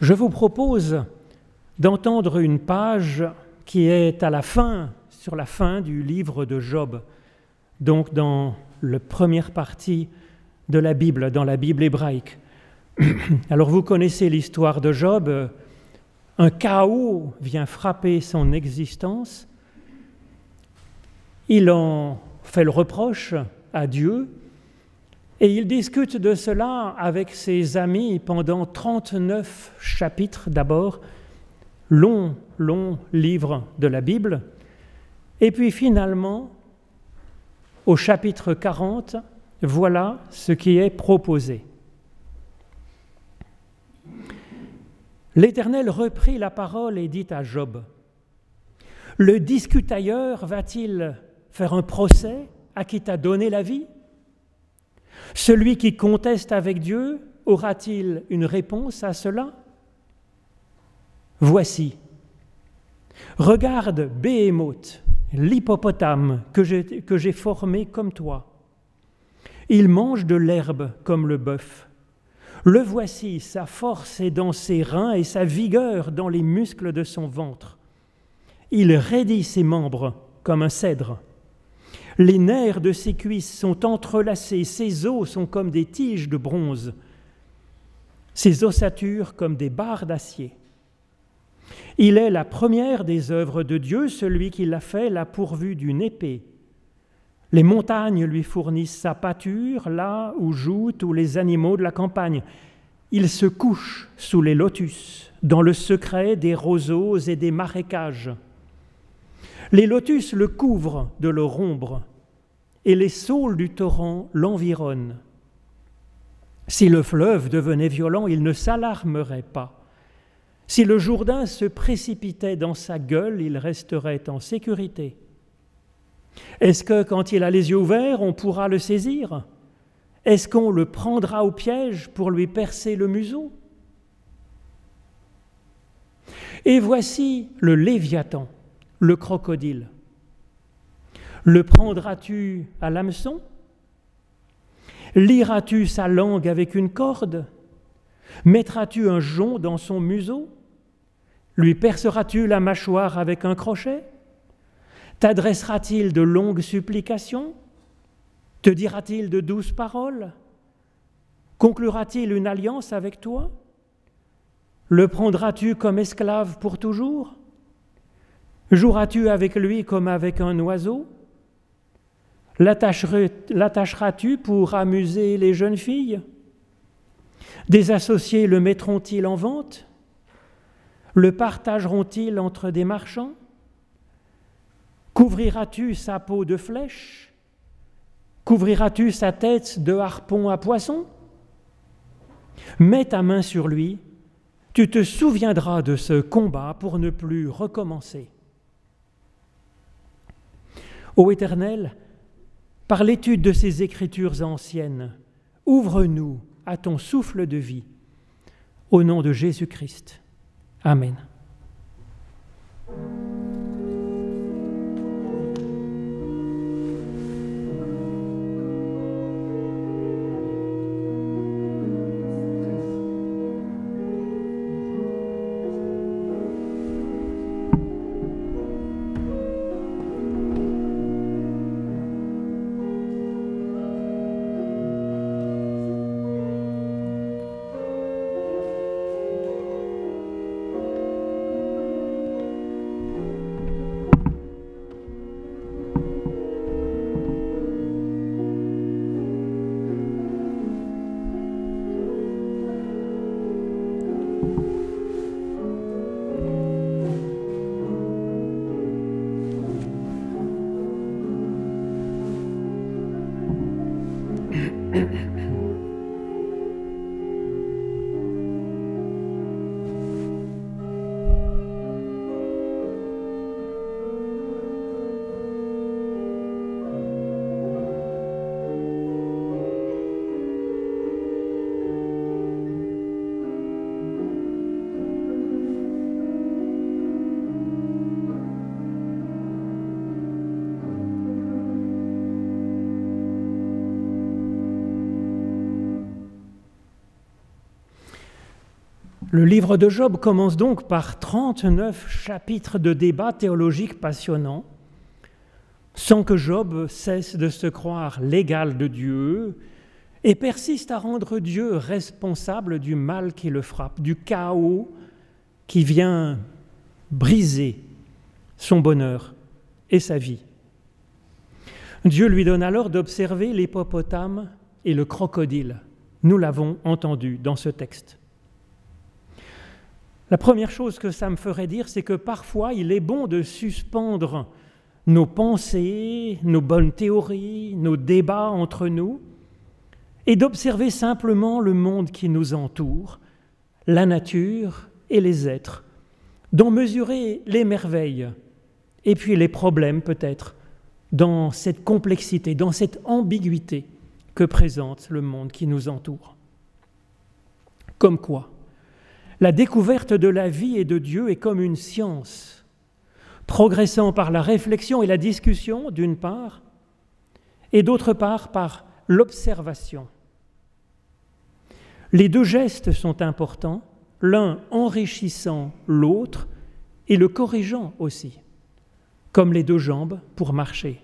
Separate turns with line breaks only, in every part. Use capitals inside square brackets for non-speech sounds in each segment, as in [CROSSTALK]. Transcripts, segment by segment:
Je vous propose d'entendre une page qui est à la fin, sur la fin du livre de Job, donc dans la première partie de la Bible, dans la Bible hébraïque. [CLEARS THROAT] Alors vous connaissez l'histoire de Job, un chaos vient frapper son existence, il en fait le reproche à Dieu, et il discute de cela avec ses amis pendant 39 chapitres d'abord, long, long livre de la Bible. Et puis finalement, au chapitre 40, voilà ce qui est proposé. L'Éternel reprit la parole et dit à Job, Le discutailleur va-t-il faire un procès à qui t'a donné la vie? Celui qui conteste avec Dieu aura-t-il une réponse à cela? Voici. Regarde Béhémoth, l'hippopotame que j'ai formé comme toi. Il mange de l'herbe comme le bœuf. Le voici, sa force est dans ses reins et sa vigueur dans les muscles de son ventre. Il raidit ses membres comme un cèdre. Les nerfs de ses cuisses sont entrelacés, ses os sont comme des tiges de bronze, ses ossatures comme des barres d'acier. Il est la première des œuvres de Dieu, celui qui l'a fait l'a pourvu d'une épée. Les montagnes lui fournissent sa pâture, là où jouent tous les animaux de la campagne. Il se couche sous les lotus, dans le secret des roseaux et des marécages. Les lotus le couvrent de leur ombre, et les saules du torrent l'environnent. Si le fleuve devenait violent, il ne s'alarmerait pas. Si le Jourdain se précipitait dans sa gueule, il resterait en sécurité. Est-ce que quand il a les yeux ouverts, on pourra le saisir? Est-ce qu'on le prendra au piège pour lui percer le museau? Et voici le Léviathan, le crocodile. Le prendras-tu à l'hameçon? Liras-tu sa langue avec une corde? Mettras-tu un jonc dans son museau? Lui perceras-tu la mâchoire avec un crochet? T'adressera-t-il de longues supplications? Te dira-t-il de douces paroles? Conclura-t-il une alliance avec toi? Le prendras-tu comme esclave pour toujours? Joueras-tu avec lui comme avec un oiseau? L'attacheras-tu pour amuser les jeunes filles? Des associés le mettront-ils en vente? Le partageront-ils entre des marchands? Couvriras-tu sa peau de flèches Couvriras-tu sa tête de harpon à poisson? Mets ta main sur lui, tu te souviendras de ce combat pour ne plus recommencer. Ô Éternel, par l'étude de ces écritures anciennes, ouvre-nous à ton souffle de vie. Au nom de Jésus-Christ. Amen. Le livre de Job commence donc par 39 chapitres de débats théologiques passionnants, sans que Job cesse de se croire l'égal de Dieu et persiste à rendre Dieu responsable du mal qui le frappe, du chaos qui vient briser son bonheur et sa vie. Dieu lui donne alors d'observer l'hippopotame et le crocodile. Nous l'avons entendu dans ce texte. La première chose que ça me ferait dire, c'est que parfois il est bon de suspendre nos pensées, nos bonnes théories, nos débats entre nous, et d'observer simplement le monde qui nous entoure, la nature et les êtres, d'en mesurer les merveilles et puis les problèmes peut-être dans cette complexité, dans cette ambiguïté que présente le monde qui nous entoure. Comme quoi, la découverte de la vie et de Dieu est comme une science, progressant par la réflexion et la discussion d'une part, et d'autre part par l'observation. Les deux gestes sont importants, l'un enrichissant l'autre et le corrigeant aussi, comme les deux jambes pour marcher.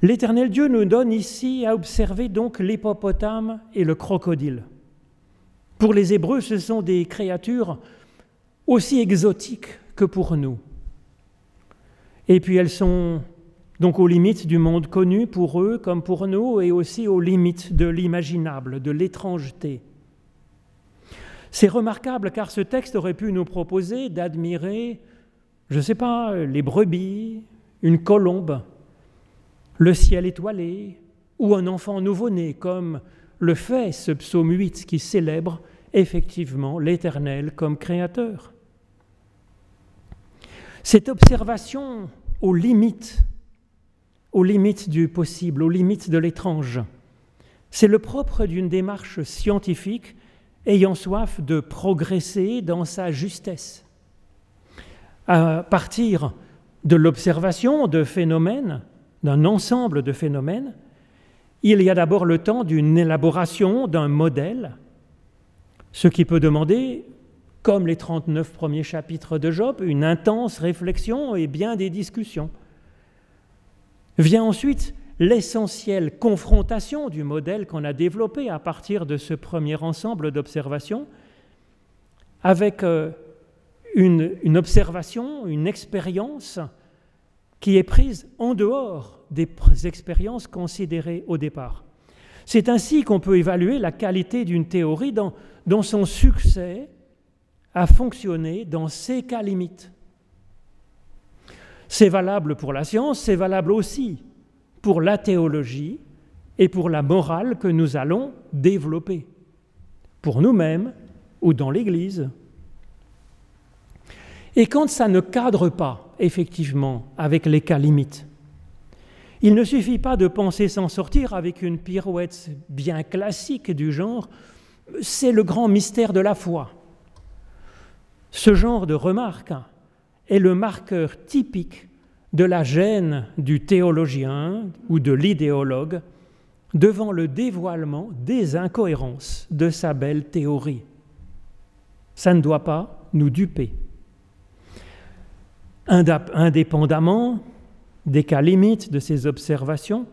L'Éternel Dieu nous donne ici à observer donc l'hippopotame et le crocodile. Pour les Hébreux, ce sont des créatures aussi exotiques que pour nous. Et puis elles sont donc aux limites du monde connu pour eux comme pour nous et aussi aux limites de l'imaginable, de l'étrangeté. C'est remarquable car ce texte aurait pu nous proposer d'admirer, je ne sais pas, les brebis, une colombe, le ciel étoilé ou un enfant nouveau-né, comme le fait ce psaume 8 qui célèbre effectivement l'Éternel comme créateur. Cette observation aux limites, aux limites du possible, aux limites de l'étrange, c'est le propre d'une démarche scientifique ayant soif de progresser dans sa justesse. À partir de l'observation de phénomènes, d'un ensemble de phénomènes, il y a d'abord le temps d'une élaboration d'un modèle, ce qui peut demander, comme les 39 premiers chapitres de Job, une intense réflexion et bien des discussions. Vient ensuite l'essentielle confrontation du modèle qu'on a développé à partir de ce premier ensemble d'observations avec euh, une, une observation, une expérience qui est prise en dehors des expériences considérées au départ. C'est ainsi qu'on peut évaluer la qualité d'une théorie dans, dont son succès a fonctionné dans ses cas limites. C'est valable pour la science, c'est valable aussi pour la théologie et pour la morale que nous allons développer, pour nous-mêmes ou dans l'Église. Et quand ça ne cadre pas, effectivement, avec les cas limites, il ne suffit pas de penser s'en sortir avec une pirouette bien classique du genre c'est le grand mystère de la foi. Ce genre de remarque est le marqueur typique de la gêne du théologien ou de l'idéologue devant le dévoilement des incohérences de sa belle théorie. Ça ne doit pas nous duper indépendamment des cas limites de ces observations,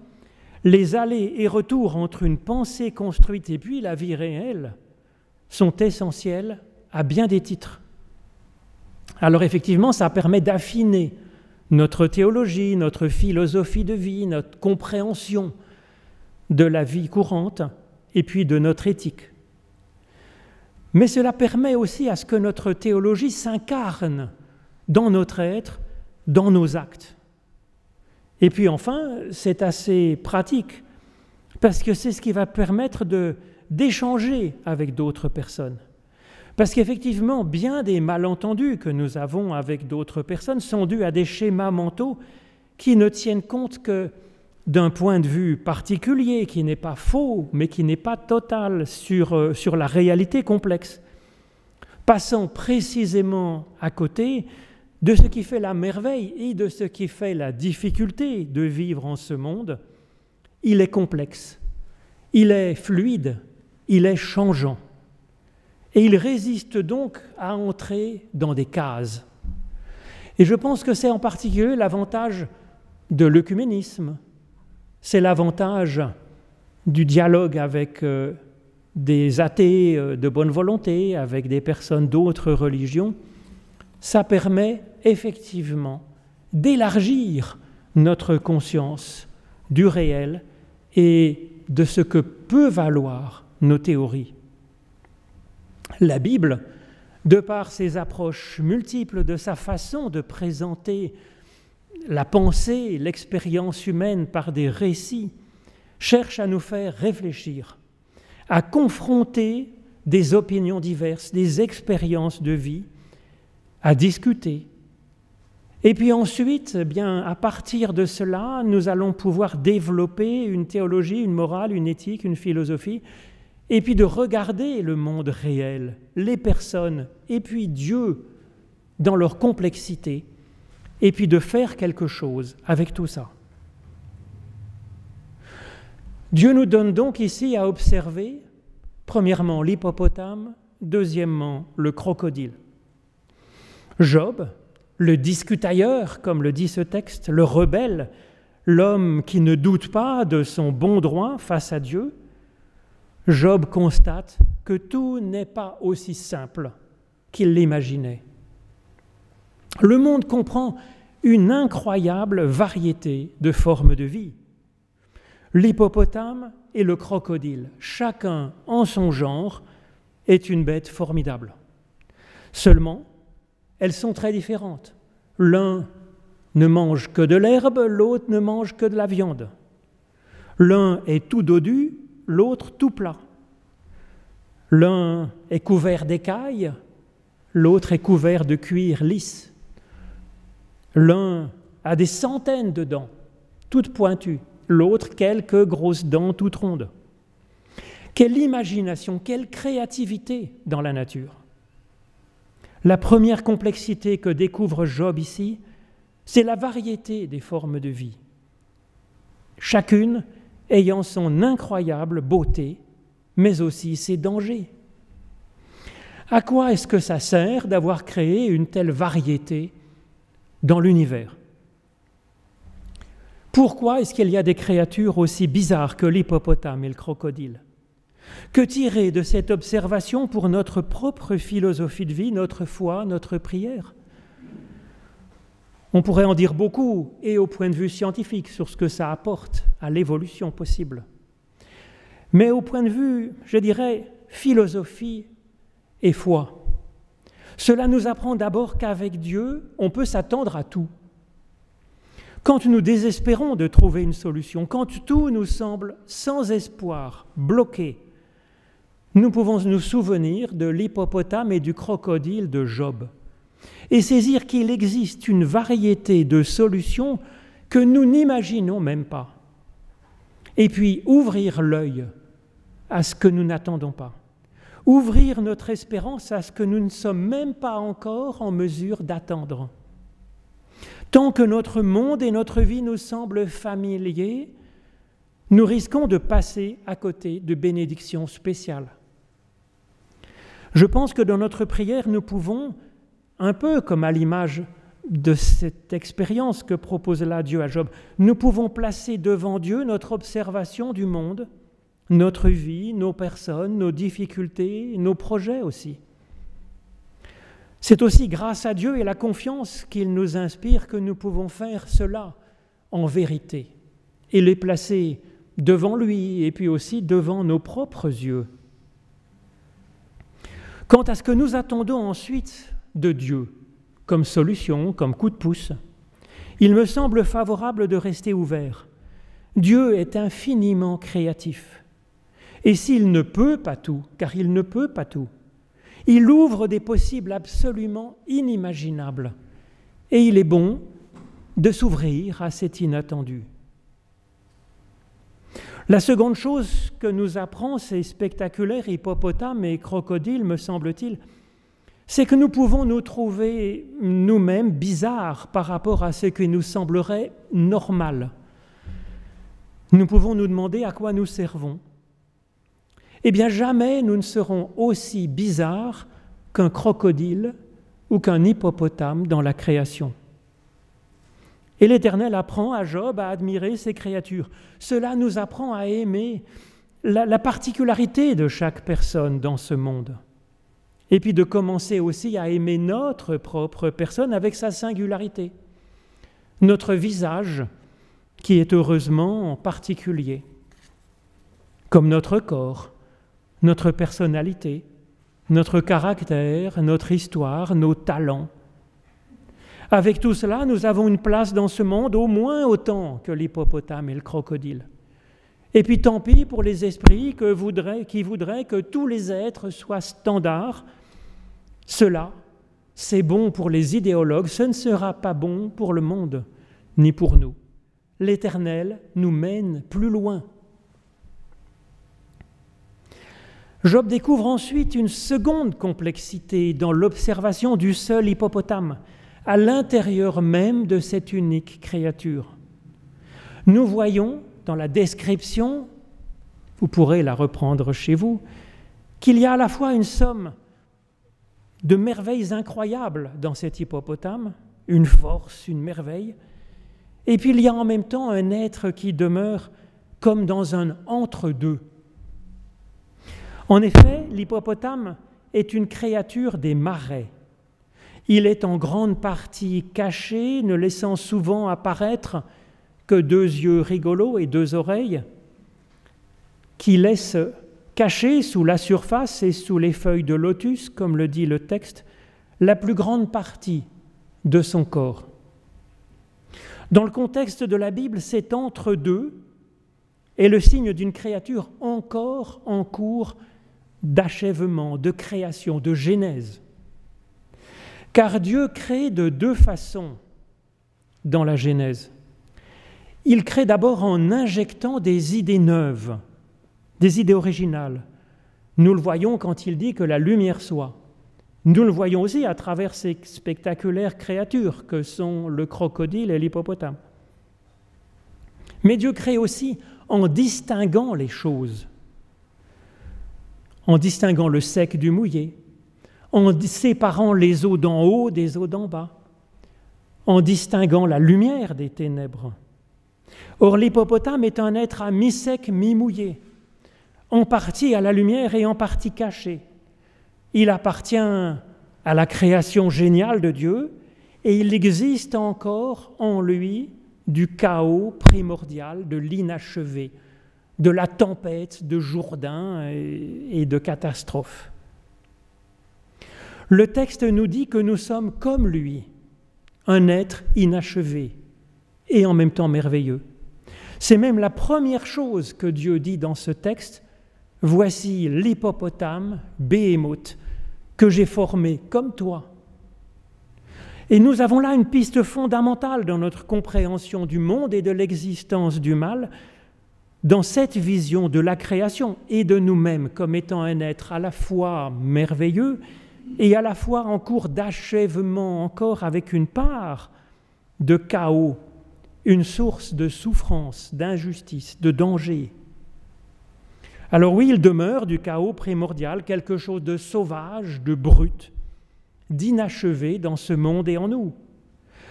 les allers et retours entre une pensée construite et puis la vie réelle sont essentiels à bien des titres. Alors effectivement, ça permet d'affiner notre théologie, notre philosophie de vie, notre compréhension de la vie courante et puis de notre éthique. Mais cela permet aussi à ce que notre théologie s'incarne dans notre être, dans nos actes. Et puis enfin, c'est assez pratique, parce que c'est ce qui va permettre d'échanger avec d'autres personnes. Parce qu'effectivement, bien des malentendus que nous avons avec d'autres personnes sont dus à des schémas mentaux qui ne tiennent compte que d'un point de vue particulier, qui n'est pas faux, mais qui n'est pas total sur, euh, sur la réalité complexe. Passant précisément à côté de ce qui fait la merveille et de ce qui fait la difficulté de vivre en ce monde, il est complexe, il est fluide, il est changeant. Et il résiste donc à entrer dans des cases. Et je pense que c'est en particulier l'avantage de l'œcuménisme, c'est l'avantage du dialogue avec euh, des athées euh, de bonne volonté, avec des personnes d'autres religions. Ça permet effectivement d'élargir notre conscience du réel et de ce que peut valoir nos théories. La Bible, de par ses approches multiples, de sa façon de présenter la pensée, l'expérience humaine par des récits, cherche à nous faire réfléchir, à confronter des opinions diverses, des expériences de vie, à discuter. Et puis ensuite, eh bien, à partir de cela, nous allons pouvoir développer une théologie, une morale, une éthique, une philosophie, et puis de regarder le monde réel, les personnes, et puis Dieu dans leur complexité, et puis de faire quelque chose avec tout ça. Dieu nous donne donc ici à observer, premièrement, l'hippopotame, deuxièmement, le crocodile. Job, le discutailleur, comme le dit ce texte, le rebelle, l'homme qui ne doute pas de son bon droit face à Dieu, Job constate que tout n'est pas aussi simple qu'il l'imaginait. Le monde comprend une incroyable variété de formes de vie. L'hippopotame et le crocodile, chacun en son genre, est une bête formidable. Seulement, elles sont très différentes. L'un ne mange que de l'herbe, l'autre ne mange que de la viande. L'un est tout dodu, l'autre tout plat. L'un est couvert d'écailles, l'autre est couvert de cuir lisse. L'un a des centaines de dents, toutes pointues, l'autre quelques grosses dents toutes rondes. Quelle imagination, quelle créativité dans la nature. La première complexité que découvre Job ici, c'est la variété des formes de vie, chacune ayant son incroyable beauté, mais aussi ses dangers. À quoi est-ce que ça sert d'avoir créé une telle variété dans l'univers? Pourquoi est-ce qu'il y a des créatures aussi bizarres que l'hippopotame et le crocodile? Que tirer de cette observation pour notre propre philosophie de vie, notre foi, notre prière? On pourrait en dire beaucoup, et au point de vue scientifique, sur ce que ça apporte à l'évolution possible. Mais au point de vue, je dirais, philosophie et foi, cela nous apprend d'abord qu'avec Dieu, on peut s'attendre à tout. Quand nous désespérons de trouver une solution, quand tout nous semble sans espoir, bloqué, nous pouvons nous souvenir de l'hippopotame et du crocodile de Job et saisir qu'il existe une variété de solutions que nous n'imaginons même pas. Et puis ouvrir l'œil à ce que nous n'attendons pas ouvrir notre espérance à ce que nous ne sommes même pas encore en mesure d'attendre. Tant que notre monde et notre vie nous semblent familiers, nous risquons de passer à côté de bénédictions spéciales. Je pense que dans notre prière, nous pouvons, un peu comme à l'image de cette expérience que propose là Dieu à Job, nous pouvons placer devant Dieu notre observation du monde notre vie, nos personnes, nos difficultés, nos projets aussi. C'est aussi grâce à Dieu et la confiance qu'il nous inspire que nous pouvons faire cela en vérité et les placer devant lui et puis aussi devant nos propres yeux. Quant à ce que nous attendons ensuite de Dieu comme solution, comme coup de pouce, il me semble favorable de rester ouvert. Dieu est infiniment créatif. Et s'il ne peut pas tout, car il ne peut pas tout, il ouvre des possibles absolument inimaginables. Et il est bon de s'ouvrir à cet inattendu. La seconde chose que nous apprend ces spectaculaires hippopotames et crocodiles, me semble-t-il, c'est que nous pouvons nous trouver nous-mêmes bizarres par rapport à ce qui nous semblerait normal. Nous pouvons nous demander à quoi nous servons, eh bien jamais nous ne serons aussi bizarres qu'un crocodile ou qu'un hippopotame dans la création. Et l'Éternel apprend à Job à admirer ses créatures. Cela nous apprend à aimer la, particularité de chaque personne dans ce monde. Et puis de commencer aussi à aimer notre propre personne avec sa singularité, notre visage qui est heureusement particulier, comme notre corps, notre personnalité, notre caractère, notre histoire, nos talents. Avec tout cela, nous avons une place dans ce monde au moins autant que l'hippopotame et le crocodile. Et puis tant pis pour les esprits qui voudraient que tous les êtres soient standards. Cela, c'est bon pour les idéologues, ce ne sera pas bon pour le monde, ni pour nous. L'Éternel nous mène plus loin. Job découvre ensuite une seconde complexité dans l'observation du seul hippopotame, à l'intérieur même de cette unique créature. Nous voyons dans la description, vous pourrez la reprendre chez vous, qu'il y a à la fois une somme de merveilles incroyables dans cet hippopotame, une force, une merveille, et puis il y a en même temps un être qui demeure comme dans un entre-deux. En effet, l'hippopotame est une créature des marais. Il est en grande partie caché, ne laissant souvent apparaître que deux yeux rigolos et deux oreilles qui laissent cacher sous la surface et sous les feuilles de lotus, comme le dit le texte, la plus grande partie de son corps. Dans le contexte de la Bible, cet entre-deux est le signe d'une créature encore en cours d'achèvement, de création, de genèse. Car Dieu crée de deux façons dans la Genèse. Il crée d'abord en injectant des idées neuves, des idées originales. Nous le voyons quand il dit que la lumière soit. Nous le voyons aussi à travers ces spectaculaires créatures que sont le crocodile et l'hippopotame. Mais Dieu crée aussi en distinguant les choses, en distinguant le sec du mouillé, en séparant les eaux d'en haut des eaux d'en bas, en distinguant la lumière des ténèbres. Or l'hippopotame est un être à mi-sec, mi-mouillé, en partie à la lumière et en partie caché. Il appartient à la création géniale de Dieu et il existe encore en lui du chaos primordial, de l'inachevé, de la tempête de Jourdain et de catastrophes. Le texte nous dit que nous sommes comme lui, un être inachevé et en même temps merveilleux. C'est même la première chose que Dieu dit dans ce texte. Voici l'hippopotame, Béhémoth, que j'ai formé comme toi. Et nous avons là une piste fondamentale dans notre compréhension du monde et de l'existence du mal, dans cette vision de la création et de nous-mêmes comme étant un être à la fois merveilleux et à la fois en cours d'achèvement encore avec une part de chaos une source de souffrance, d'injustice, de danger. Alors oui, il demeure du chaos primordial quelque chose de sauvage, de brut, d'inachevé dans ce monde et en nous.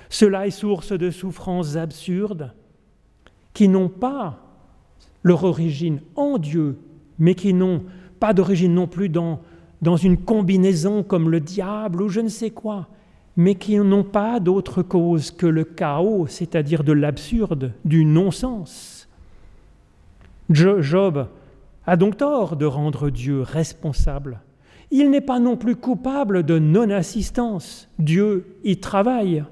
Cela est source de souffrances absurdes qui n'ont pas leur origine en Dieu, mais qui n'ont pas d'origine non plus dans, dans une combinaison comme le diable ou je ne sais quoi, mais qui n'ont pas d'autre cause que le chaos, c'est-à-dire de l'absurde, du non-sens. Job a donc tort de rendre Dieu responsable. Il n'est pas non plus coupable de non-assistance. Dieu y travaille.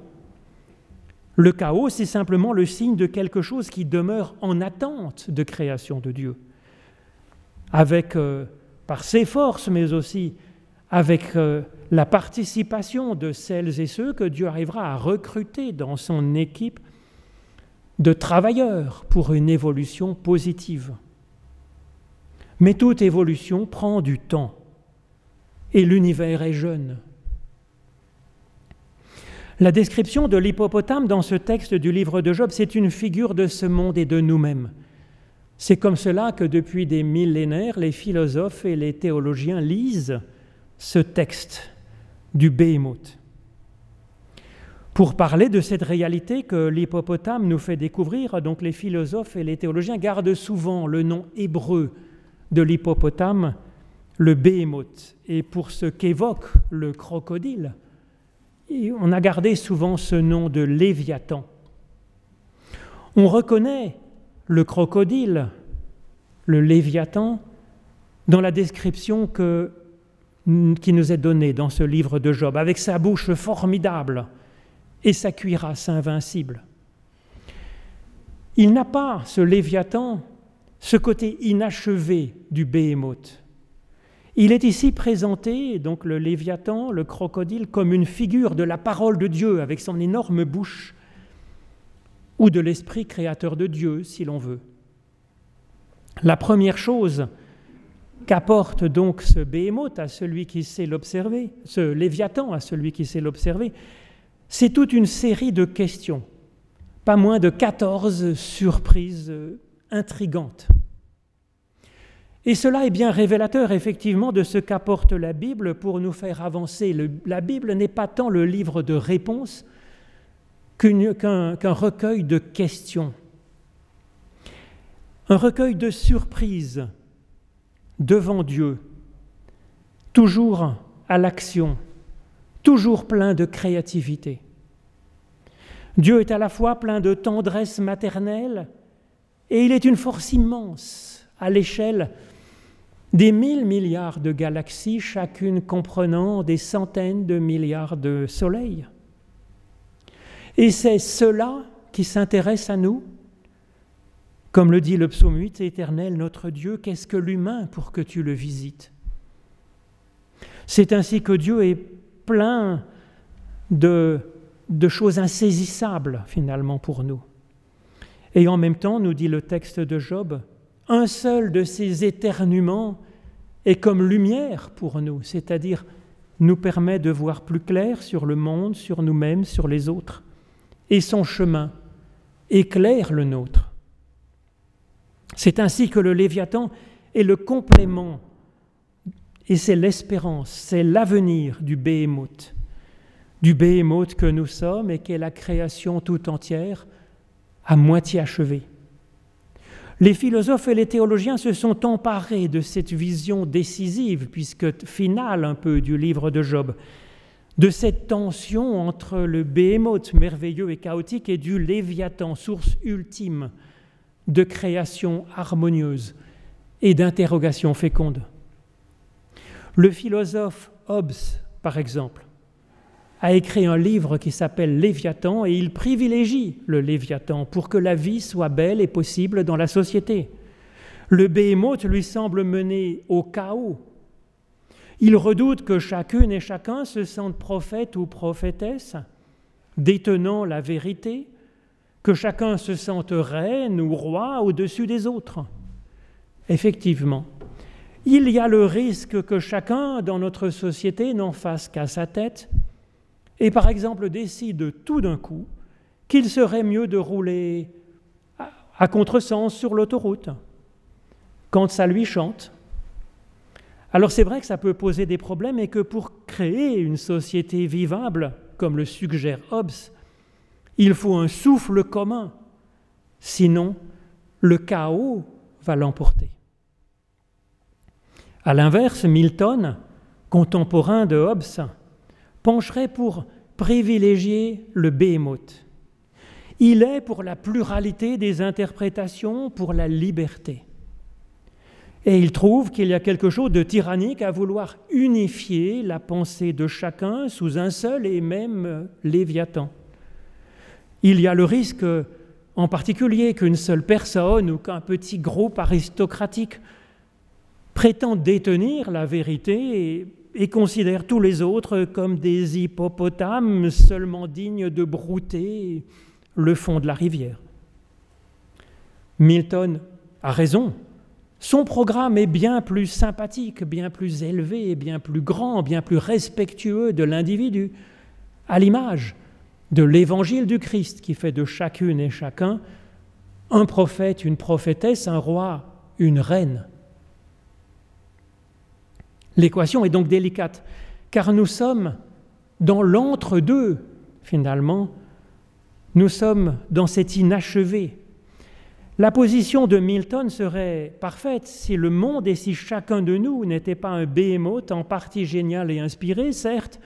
Le chaos, c'est simplement le signe de quelque chose qui demeure en attente de création de Dieu, avec, euh, par ses forces, mais aussi avec euh, la participation de celles et ceux que Dieu arrivera à recruter dans son équipe de travailleurs pour une évolution positive. Mais toute évolution prend du temps et l'univers est jeune. La description de l'hippopotame dans ce texte du livre de Job, c'est une figure de ce monde et de nous-mêmes. C'est comme cela que depuis des millénaires, les philosophes et les théologiens lisent ce texte du Béhémoth. Pour parler de cette réalité que l'hippopotame nous fait découvrir, donc les philosophes et les théologiens gardent souvent le nom hébreu de l'hippopotame, le Béhémoth. Et pour ce qu'évoque le crocodile, on a gardé souvent ce nom de Léviathan. On reconnaît le crocodile, le Léviathan, dans la description qui nous est donnée dans ce livre de Job, avec sa bouche formidable et sa cuirasse invincible. Il n'a pas, ce Léviathan, ce côté inachevé du Béhémoth. Il est ici présenté, donc le Léviathan, le crocodile, comme une figure de la parole de Dieu avec son énorme bouche, ou de l'esprit créateur de Dieu, si l'on veut. La première chose qu'apporte donc ce Béhémoth à celui qui sait l'observer, ce Léviathan à celui qui sait l'observer, c'est toute une série de questions, pas moins de 14 surprises intrigantes. Et cela est bien révélateur effectivement de ce qu'apporte la Bible pour nous faire avancer. la Bible n'est pas tant le livre de réponses qu'un recueil de questions, un recueil de surprises devant Dieu, toujours à l'action, toujours plein de créativité. Dieu est à la fois plein de tendresse maternelle et il est une force immense à l'échelle des mille milliards de galaxies, chacune comprenant des centaines de milliards de soleils. Et c'est cela qui s'intéresse à nous. Comme le dit le psaume 8, Éternel notre Dieu, qu'est-ce que l'humain pour que tu le visites? C'est ainsi que Dieu est plein de, choses insaisissables finalement pour nous. Et en même temps, nous dit le texte de Job, un seul de ces éternuements est comme lumière pour nous, c'est-à-dire nous permet de voir plus clair sur le monde, sur nous-mêmes, sur les autres. Et son chemin éclaire le nôtre. C'est ainsi que le Léviathan est le complément et c'est l'espérance, c'est l'avenir du Béhémoth, du Béhémoth que nous sommes et qui est la création tout entière à moitié achevée. Les philosophes et les théologiens se sont emparés de cette vision décisive, puisque finale un peu du livre de Job, de cette tension entre le béhémoth merveilleux et chaotique et du Léviathan, source ultime de création harmonieuse et d'interrogation féconde. Le philosophe Hobbes, par exemple, a écrit un livre qui s'appelle Léviathan et il privilégie le Léviathan pour que la vie soit belle et possible dans la société. Le Béhémoth lui semble mener au chaos. Il redoute que chacune et chacun se sente prophète ou prophétesse, détenant la vérité, que chacun se sente reine ou roi au-dessus des autres. Effectivement, il y a le risque que chacun dans notre société n'en fasse qu'à sa tête et par exemple décide tout d'un coup qu'il serait mieux de rouler à contresens sur l'autoroute quand ça lui chante. Alors c'est vrai que ça peut poser des problèmes et que pour créer une société vivable, comme le suggère Hobbes, il faut un souffle commun, sinon le chaos va l'emporter. A l'inverse, Milton, contemporain de Hobbes, pencherait pour privilégier le béhémoth. Il est pour la pluralité des interprétations, pour la liberté. Et il trouve qu'il y a quelque chose de tyrannique à vouloir unifier la pensée de chacun sous un seul et même Léviathan. Il y a le risque, en particulier, qu'une seule personne ou qu'un petit groupe aristocratique prétende détenir la vérité et considère tous les autres comme des hippopotames seulement dignes de brouter le fond de la rivière. Milton a raison. Son programme est bien plus sympathique, bien plus élevé, bien plus grand, bien plus respectueux de l'individu, à l'image de l'évangile du Christ qui fait de chacune et chacun un prophète, une prophétesse, un roi, une reine. L'équation est donc délicate, car nous sommes dans l'entre-deux, finalement. Nous sommes dans cet inachevé. La position de Milton serait parfaite si le monde et si chacun de nous n'était pas un béhémoth en partie génial et inspiré, certes,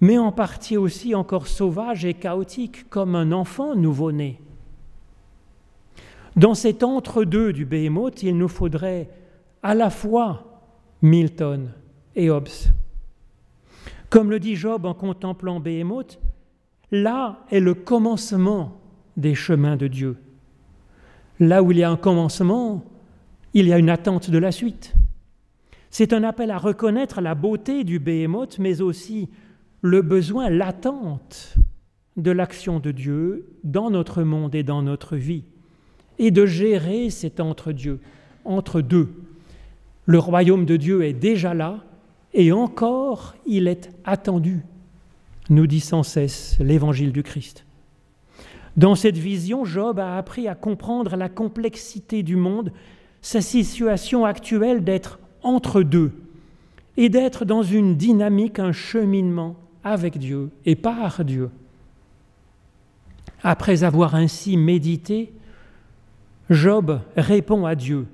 mais en partie aussi encore sauvage et chaotique, comme un enfant nouveau-né. Dans cet entre-deux du Béhémoth, il nous faudrait à la fois Milton et Hobbes. Comme le dit Job en contemplant Béhémoth, là est le commencement des chemins de Dieu. Là où il y a un commencement, il y a une attente de la suite. C'est un appel à reconnaître la beauté du Béhémoth, mais aussi le besoin, l'attente de l'action de Dieu dans notre monde et dans notre vie et de gérer cet entre-dieu, entre deux. Le royaume de Dieu est déjà là et encore il est attendu, nous dit sans cesse l'évangile du Christ. Dans cette vision, Job a appris à comprendre la complexité du monde, sa situation actuelle d'être entre deux et d'être dans une dynamique, un cheminement avec Dieu et par Dieu. Après avoir ainsi médité, Job répond à Dieu.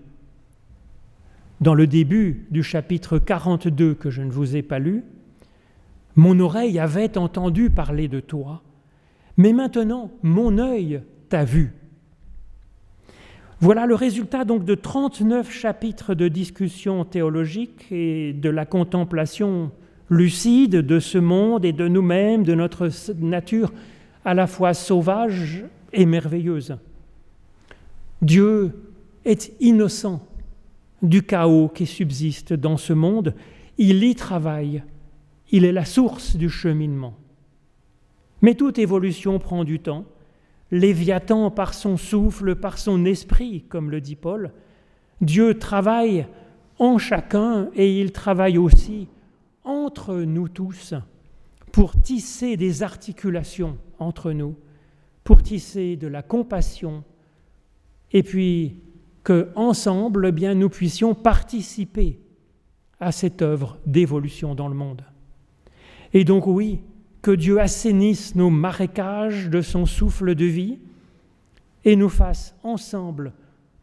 Dans le début du chapitre 42 que je ne vous ai pas lu, mon oreille avait entendu parler de toi, mais maintenant mon œil t'a vu. Voilà le résultat donc de 39 chapitres de discussion théologique et de la contemplation lucide de ce monde et de nous-mêmes, de notre nature à la fois sauvage et merveilleuse. Dieu est innocent du chaos qui subsiste dans ce monde, il y travaille, il est la source du cheminement. Mais toute évolution prend du temps. Léviathan, par son souffle, par son esprit, comme le dit Paul, Dieu travaille en chacun et il travaille aussi entre nous tous pour tisser des articulations entre nous, pour tisser de la compassion, et puis que ensemble, eh bien, nous puissions participer à cette œuvre d'évolution dans le monde. Et donc oui, que Dieu assainisse nos marécages de son souffle de vie et nous fasse ensemble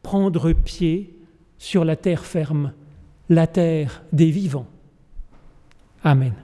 prendre pied sur la terre ferme, la terre des vivants. Amen.